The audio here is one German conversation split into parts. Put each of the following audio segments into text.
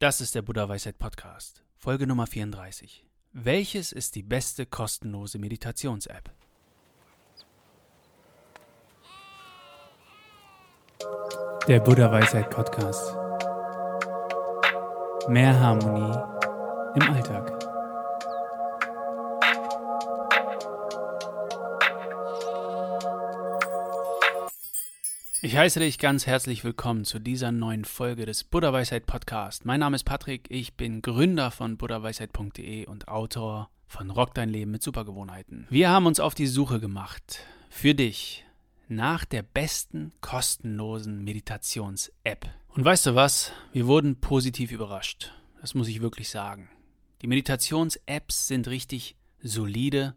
Das ist der Buddha Weisheit Podcast, Folge Nummer 34. Welches ist die beste kostenlose Meditations-App? Der Buddha Weisheit Podcast. Mehr Harmonie im Alltag. Ich heiße dich ganz herzlich willkommen zu dieser neuen Folge des Buddha Weisheit Podcast. Mein Name ist Patrick, ich bin Gründer von buddhaweisheit.de und Autor von Rock dein Leben mit Supergewohnheiten. Wir haben uns auf die Suche gemacht für dich nach der besten kostenlosen Meditations-App. Und weißt du was? Wir wurden positiv überrascht. Das muss ich wirklich sagen. Die Meditations-Apps sind richtig solide,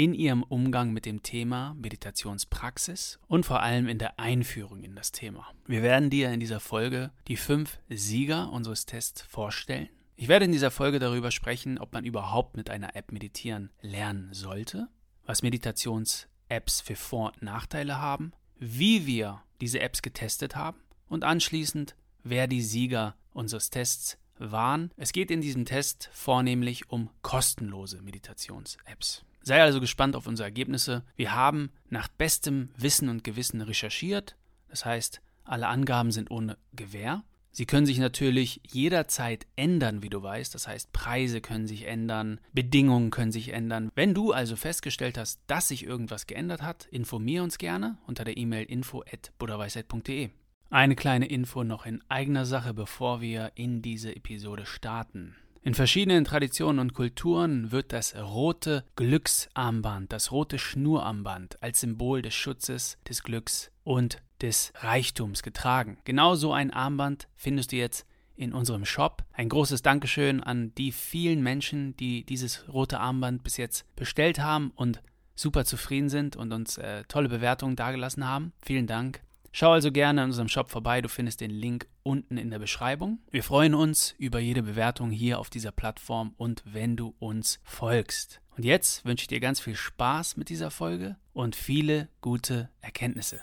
in ihrem Umgang mit dem Thema Meditationspraxis und vor allem in der Einführung in das Thema. Wir werden dir in dieser Folge die fünf Sieger unseres Tests vorstellen. Ich werde in dieser Folge darüber sprechen, ob man überhaupt mit einer App meditieren lernen sollte, was Meditations-Apps für Vor- und Nachteile haben, wie wir diese Apps getestet haben und anschließend, wer die Sieger unseres Tests waren. Es geht in diesem Test vornehmlich um kostenlose Meditations-Apps. Sei also gespannt auf unsere Ergebnisse. Wir haben nach bestem Wissen und Gewissen recherchiert. Das heißt, alle Angaben sind ohne Gewähr. Sie können sich natürlich jederzeit ändern, wie du weißt. Das heißt, Preise können sich ändern, Bedingungen können sich ändern. Wenn du also festgestellt hast, dass sich irgendwas geändert hat, informier uns gerne unter der E-Mail info@buddhaweisheit.de. Eine kleine Info noch in eigener Sache, bevor wir in diese Episode starten. In verschiedenen Traditionen und Kulturen wird das rote Glücksarmband, das rote Schnurarmband als Symbol des Schutzes, des Glücks und des Reichtums getragen. Genauso ein Armband findest du jetzt in unserem Shop. Ein großes Dankeschön an die vielen Menschen, die dieses rote Armband bis jetzt bestellt haben und super zufrieden sind und uns äh, tolle Bewertungen dagelassen haben. Vielen Dank. Schau also gerne in unserem Shop vorbei, du findest den Link unten in der Beschreibung. Wir freuen uns über jede Bewertung hier auf dieser Plattform und wenn du uns folgst. Und jetzt wünsche ich dir ganz viel Spaß mit dieser Folge und viele gute Erkenntnisse.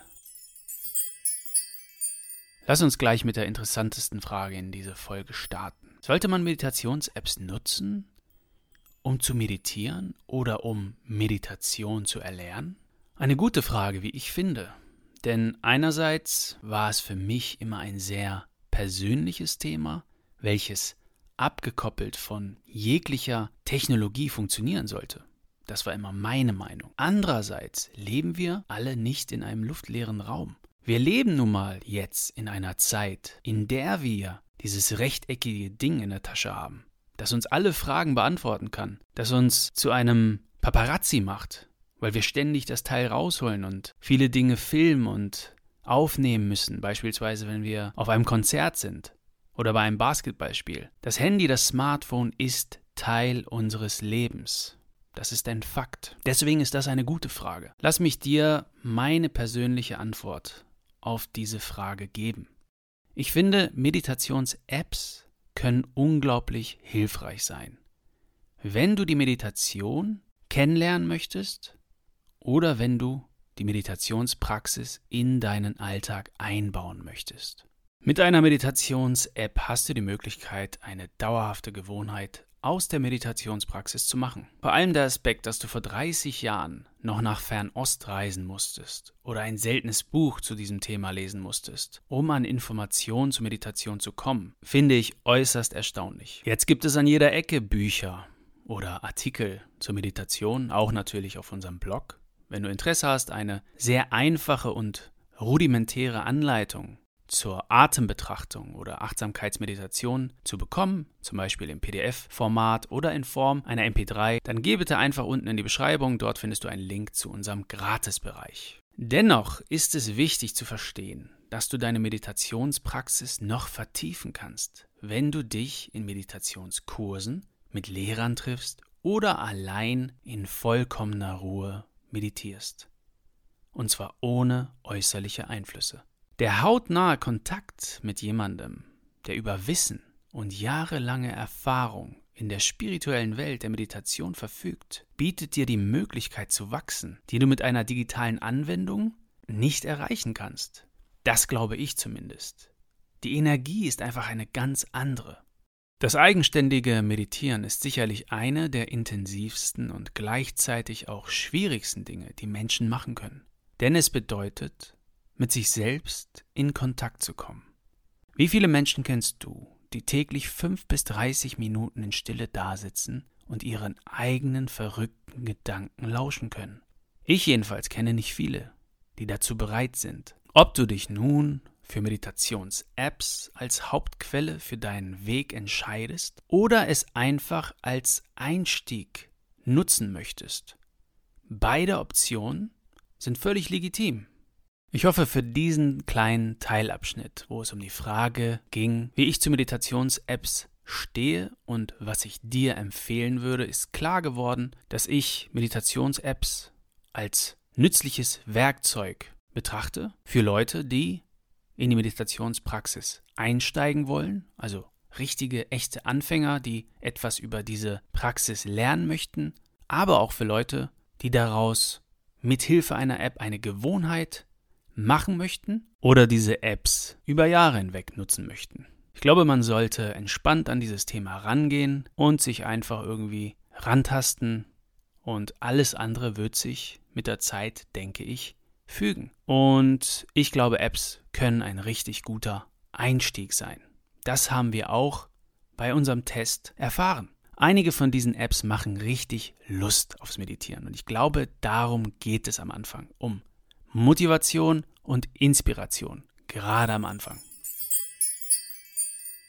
Lass uns gleich mit der interessantesten Frage in diese Folge starten. Sollte man Meditations-Apps nutzen, um zu meditieren oder um Meditation zu erlernen? Eine gute Frage, wie ich finde. Denn einerseits war es für mich immer ein sehr persönliches Thema, welches abgekoppelt von jeglicher Technologie funktionieren sollte. Das war immer meine Meinung. Andererseits leben wir alle nicht in einem luftleeren Raum. Wir leben nun mal jetzt in einer Zeit, in der wir dieses rechteckige Ding in der Tasche haben, das uns alle Fragen beantworten kann, das uns zu einem Paparazzi macht, weil wir ständig das Teil rausholen und viele Dinge filmen und aufnehmen müssen, beispielsweise wenn wir auf einem Konzert sind oder bei einem Basketballspiel. Das Handy, das Smartphone ist Teil unseres Lebens. Das ist ein Fakt. Deswegen ist das eine gute Frage. Lass mich dir meine persönliche Antwort auf diese Frage geben. Ich finde, Meditations-Apps können unglaublich hilfreich sein. Wenn du die Meditation kennenlernen möchtest, oder wenn du die Meditationspraxis in deinen Alltag einbauen möchtest. Mit einer Meditations-App hast du die Möglichkeit, eine dauerhafte Gewohnheit aus der Meditationspraxis zu machen. Vor allem der Aspekt, dass du vor 30 Jahren noch nach Fernost reisen musstest oder ein seltenes Buch zu diesem Thema lesen musstest, um an Informationen zur Meditation zu kommen, finde ich äußerst erstaunlich. Jetzt gibt es an jeder Ecke Bücher oder Artikel zur Meditation, auch natürlich auf unserem Blog wenn du Interesse hast, eine sehr einfache und rudimentäre Anleitung zur Atembetrachtung oder Achtsamkeitsmeditation zu bekommen, zum Beispiel im PDF-Format oder in Form einer MP3, dann geh bitte einfach unten in die Beschreibung, dort findest du einen Link zu unserem Gratisbereich. Dennoch ist es wichtig zu verstehen, dass du deine Meditationspraxis noch vertiefen kannst, wenn du dich in Meditationskursen mit Lehrern triffst oder allein in vollkommener Ruhe meditierst. Und zwar ohne äußerliche Einflüsse. Der hautnahe Kontakt mit jemandem, der über Wissen und jahrelange Erfahrung in der spirituellen Welt der Meditation verfügt, bietet dir die Möglichkeit zu wachsen, die du mit einer digitalen Anwendung nicht erreichen kannst. Das glaube ich zumindest. Die Energie ist einfach eine ganz andere. Das eigenständige Meditieren ist sicherlich eine der intensivsten und gleichzeitig auch schwierigsten Dinge, die Menschen machen können. Denn es bedeutet, mit sich selbst in Kontakt zu kommen. Wie viele Menschen kennst du, die täglich fünf bis dreißig Minuten in Stille dasitzen und ihren eigenen verrückten Gedanken lauschen können? Ich jedenfalls kenne nicht viele, die dazu bereit sind. Ob du dich nun für Meditations-Apps als Hauptquelle für deinen Weg entscheidest oder es einfach als Einstieg nutzen möchtest. Beide Optionen sind völlig legitim. Ich hoffe, für diesen kleinen Teilabschnitt, wo es um die Frage ging, wie ich zu Meditations-Apps stehe und was ich dir empfehlen würde, ist klar geworden, dass ich Meditations-Apps als nützliches Werkzeug betrachte für Leute, die in die Meditationspraxis einsteigen wollen, also richtige, echte Anfänger, die etwas über diese Praxis lernen möchten, aber auch für Leute, die daraus mit Hilfe einer App eine Gewohnheit machen möchten oder diese Apps über Jahre hinweg nutzen möchten. Ich glaube, man sollte entspannt an dieses Thema rangehen und sich einfach irgendwie rantasten und alles andere wird sich mit der Zeit, denke ich, fügen. Und ich glaube, Apps können ein richtig guter Einstieg sein. Das haben wir auch bei unserem Test erfahren. Einige von diesen Apps machen richtig Lust aufs Meditieren. Und ich glaube, darum geht es am Anfang. Um Motivation und Inspiration. Gerade am Anfang.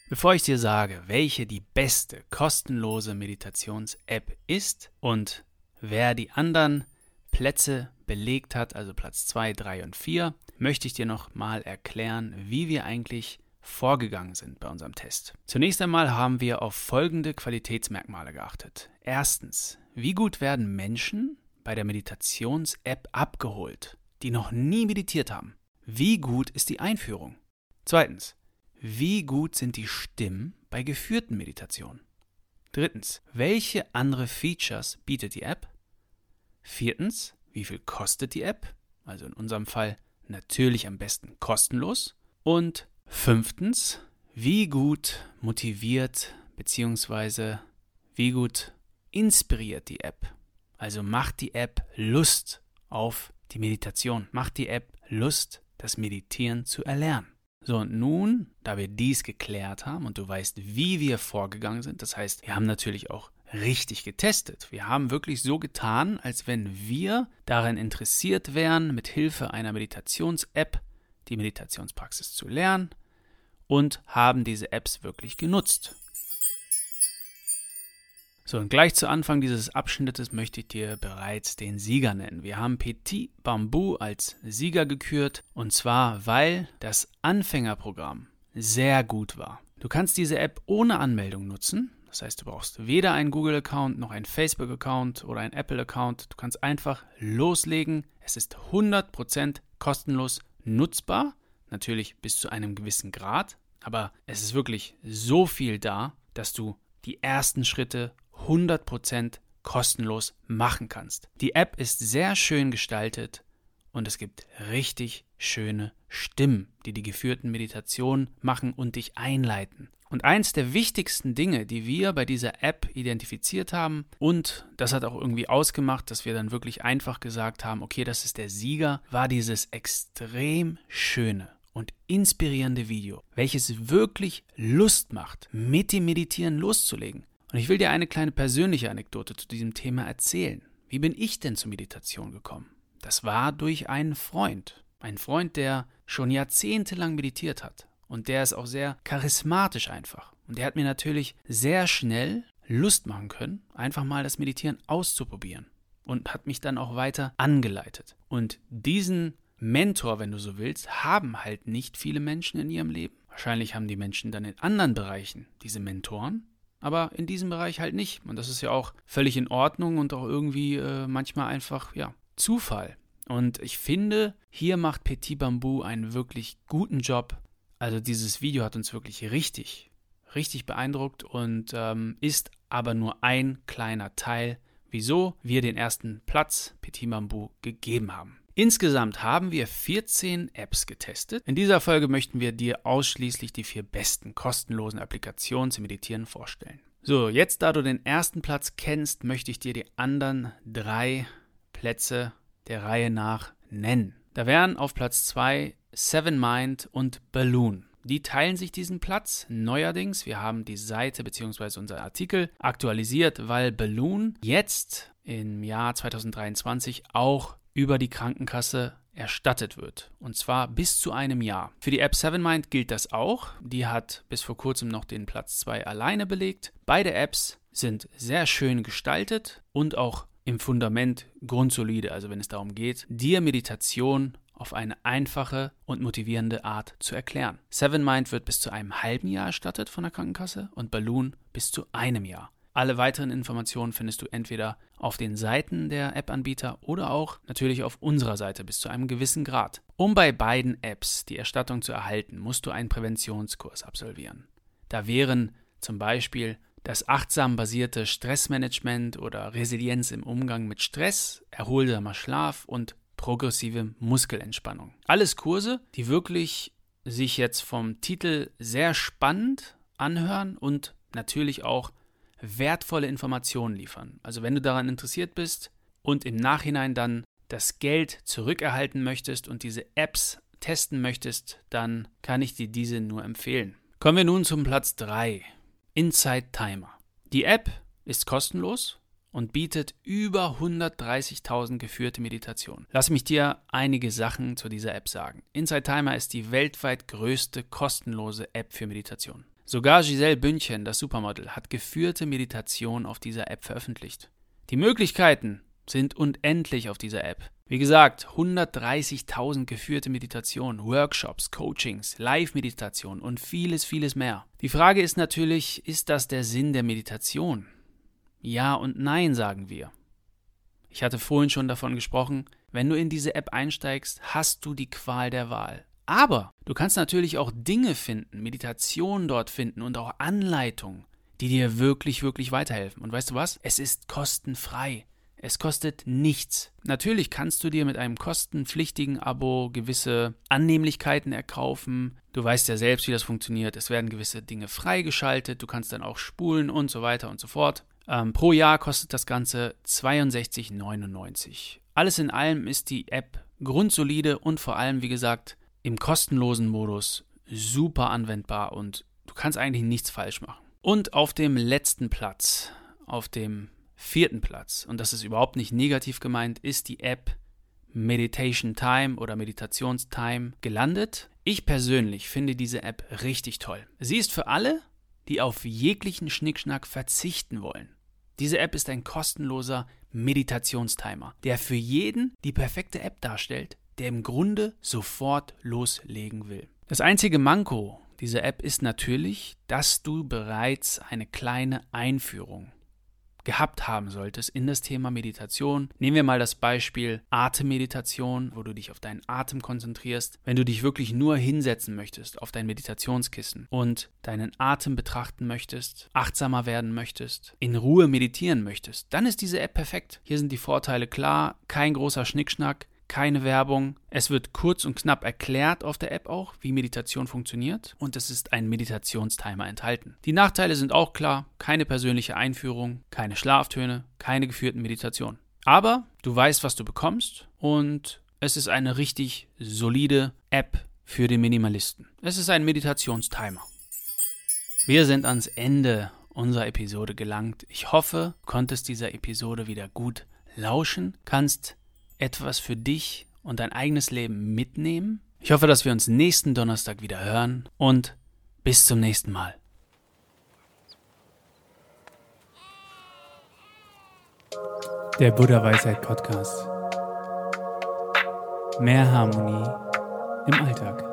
Bevor ich dir sage, welche die beste kostenlose Meditations-App ist und wer die anderen Plätze belegt hat, also Platz 2, 3 und 4, möchte ich dir noch mal erklären, wie wir eigentlich vorgegangen sind bei unserem Test. Zunächst einmal haben wir auf folgende Qualitätsmerkmale geachtet. Erstens, wie gut werden Menschen bei der Meditations-App abgeholt, die noch nie meditiert haben? Wie gut ist die Einführung? Zweitens, wie gut sind die Stimmen bei geführten Meditationen? Drittens, welche andere Features bietet die App? Viertens, wie viel kostet die App? Also in unserem Fall natürlich am besten kostenlos. Und fünftens, wie gut motiviert bzw. wie gut inspiriert die App? Also macht die App Lust auf die Meditation, macht die App Lust, das Meditieren zu erlernen. So, und nun, da wir dies geklärt haben und du weißt, wie wir vorgegangen sind, das heißt, wir haben natürlich auch richtig getestet. Wir haben wirklich so getan, als wenn wir daran interessiert wären, mit Hilfe einer Meditations-App die Meditationspraxis zu lernen und haben diese Apps wirklich genutzt. So, und gleich zu Anfang dieses Abschnittes möchte ich dir bereits den Sieger nennen. Wir haben Petit Bambou als Sieger gekürt und zwar, weil das Anfängerprogramm sehr gut war. Du kannst diese App ohne Anmeldung nutzen. Das heißt, du brauchst weder einen Google-Account noch einen Facebook-Account oder einen Apple-Account. Du kannst einfach loslegen. Es ist 100% kostenlos nutzbar. Natürlich bis zu einem gewissen Grad. Aber es ist wirklich so viel da, dass du die ersten Schritte 100% kostenlos machen kannst. Die App ist sehr schön gestaltet und es gibt richtig schöne Stimmen, die die geführten Meditationen machen und dich einleiten. Und eins der wichtigsten Dinge, die wir bei dieser App identifiziert haben, und das hat auch irgendwie ausgemacht, dass wir dann wirklich einfach gesagt haben, okay, das ist der Sieger, war dieses extrem schöne und inspirierende Video, welches wirklich Lust macht, mit dem Meditieren loszulegen. Und ich will dir eine kleine persönliche Anekdote zu diesem Thema erzählen. Wie bin ich denn zur Meditation gekommen? Das war durch einen Freund. Ein Freund, der schon jahrzehntelang meditiert hat. Und der ist auch sehr charismatisch einfach. Und der hat mir natürlich sehr schnell Lust machen können, einfach mal das Meditieren auszuprobieren. Und hat mich dann auch weiter angeleitet. Und diesen Mentor, wenn du so willst, haben halt nicht viele Menschen in ihrem Leben. Wahrscheinlich haben die Menschen dann in anderen Bereichen diese Mentoren aber in diesem Bereich halt nicht. Und das ist ja auch völlig in Ordnung und auch irgendwie äh, manchmal einfach, ja, Zufall. Und ich finde, hier macht Petit Bambou einen wirklich guten Job. Also dieses Video hat uns wirklich richtig, richtig beeindruckt und ähm, ist aber nur ein kleiner Teil, wieso wir den ersten Platz Petit Bambou gegeben haben. Insgesamt haben wir 14 Apps getestet. In dieser Folge möchten wir dir ausschließlich die vier besten kostenlosen Applikationen zum Meditieren vorstellen. So, jetzt da du den ersten Platz kennst, möchte ich dir die anderen drei Plätze der Reihe nach nennen. Da wären auf Platz 2 Seven Mind und Balloon. Die teilen sich diesen Platz neuerdings. Wir haben die Seite bzw. unser Artikel aktualisiert, weil Balloon jetzt im Jahr 2023 auch über die Krankenkasse erstattet wird. Und zwar bis zu einem Jahr. Für die App 7Mind gilt das auch. Die hat bis vor kurzem noch den Platz 2 alleine belegt. Beide Apps sind sehr schön gestaltet und auch im Fundament grundsolide, also wenn es darum geht, dir Meditation auf eine einfache und motivierende Art zu erklären. Seven Mind wird bis zu einem halben Jahr erstattet von der Krankenkasse und Balloon bis zu einem Jahr. Alle weiteren Informationen findest du entweder auf den Seiten der App-Anbieter oder auch natürlich auf unserer Seite bis zu einem gewissen Grad. Um bei beiden Apps die Erstattung zu erhalten, musst du einen Präventionskurs absolvieren. Da wären zum Beispiel das achtsam basierte Stressmanagement oder Resilienz im Umgang mit Stress, erholsamer Schlaf und progressive Muskelentspannung. Alles Kurse, die wirklich sich jetzt vom Titel sehr spannend anhören und natürlich auch wertvolle Informationen liefern. Also wenn du daran interessiert bist und im Nachhinein dann das Geld zurückerhalten möchtest und diese Apps testen möchtest, dann kann ich dir diese nur empfehlen. Kommen wir nun zum Platz 3. Inside Timer. Die App ist kostenlos und bietet über 130.000 geführte Meditationen. Lass mich dir einige Sachen zu dieser App sagen. Inside Timer ist die weltweit größte kostenlose App für Meditation. Sogar Giselle Bündchen, das Supermodel, hat geführte Meditation auf dieser App veröffentlicht. Die Möglichkeiten sind unendlich auf dieser App. Wie gesagt, 130.000 geführte Meditationen, Workshops, Coachings, Live-Meditation und vieles, vieles mehr. Die Frage ist natürlich, ist das der Sinn der Meditation? Ja und nein, sagen wir. Ich hatte vorhin schon davon gesprochen, wenn du in diese App einsteigst, hast du die Qual der Wahl. Aber du kannst natürlich auch Dinge finden, Meditationen dort finden und auch Anleitungen, die dir wirklich, wirklich weiterhelfen. Und weißt du was? Es ist kostenfrei. Es kostet nichts. Natürlich kannst du dir mit einem kostenpflichtigen Abo gewisse Annehmlichkeiten erkaufen. Du weißt ja selbst, wie das funktioniert. Es werden gewisse Dinge freigeschaltet. Du kannst dann auch spulen und so weiter und so fort. Ähm, pro Jahr kostet das Ganze 62,99. Alles in allem ist die App grundsolide und vor allem, wie gesagt, im kostenlosen Modus super anwendbar und du kannst eigentlich nichts falsch machen. Und auf dem letzten Platz, auf dem vierten Platz, und das ist überhaupt nicht negativ gemeint, ist die App Meditation Time oder Meditationstime gelandet. Ich persönlich finde diese App richtig toll. Sie ist für alle, die auf jeglichen Schnickschnack verzichten wollen. Diese App ist ein kostenloser Meditationstimer, der für jeden die perfekte App darstellt, der im Grunde sofort loslegen will. Das einzige Manko dieser App ist natürlich, dass du bereits eine kleine Einführung gehabt haben solltest in das Thema Meditation. Nehmen wir mal das Beispiel Atemmeditation, wo du dich auf deinen Atem konzentrierst. Wenn du dich wirklich nur hinsetzen möchtest auf dein Meditationskissen und deinen Atem betrachten möchtest, achtsamer werden möchtest, in Ruhe meditieren möchtest, dann ist diese App perfekt. Hier sind die Vorteile klar, kein großer Schnickschnack, keine Werbung. Es wird kurz und knapp erklärt auf der App auch, wie Meditation funktioniert und es ist ein Meditationstimer enthalten. Die Nachteile sind auch klar, keine persönliche Einführung, keine Schlaftöne, keine geführten Meditationen. Aber du weißt, was du bekommst und es ist eine richtig solide App für den Minimalisten. Es ist ein Meditationstimer. Wir sind ans Ende unserer Episode gelangt. Ich hoffe, du konntest dieser Episode wieder gut lauschen, kannst etwas für dich und dein eigenes Leben mitnehmen. Ich hoffe, dass wir uns nächsten Donnerstag wieder hören und bis zum nächsten Mal. Der Buddha Weisheit Podcast. Mehr Harmonie im Alltag.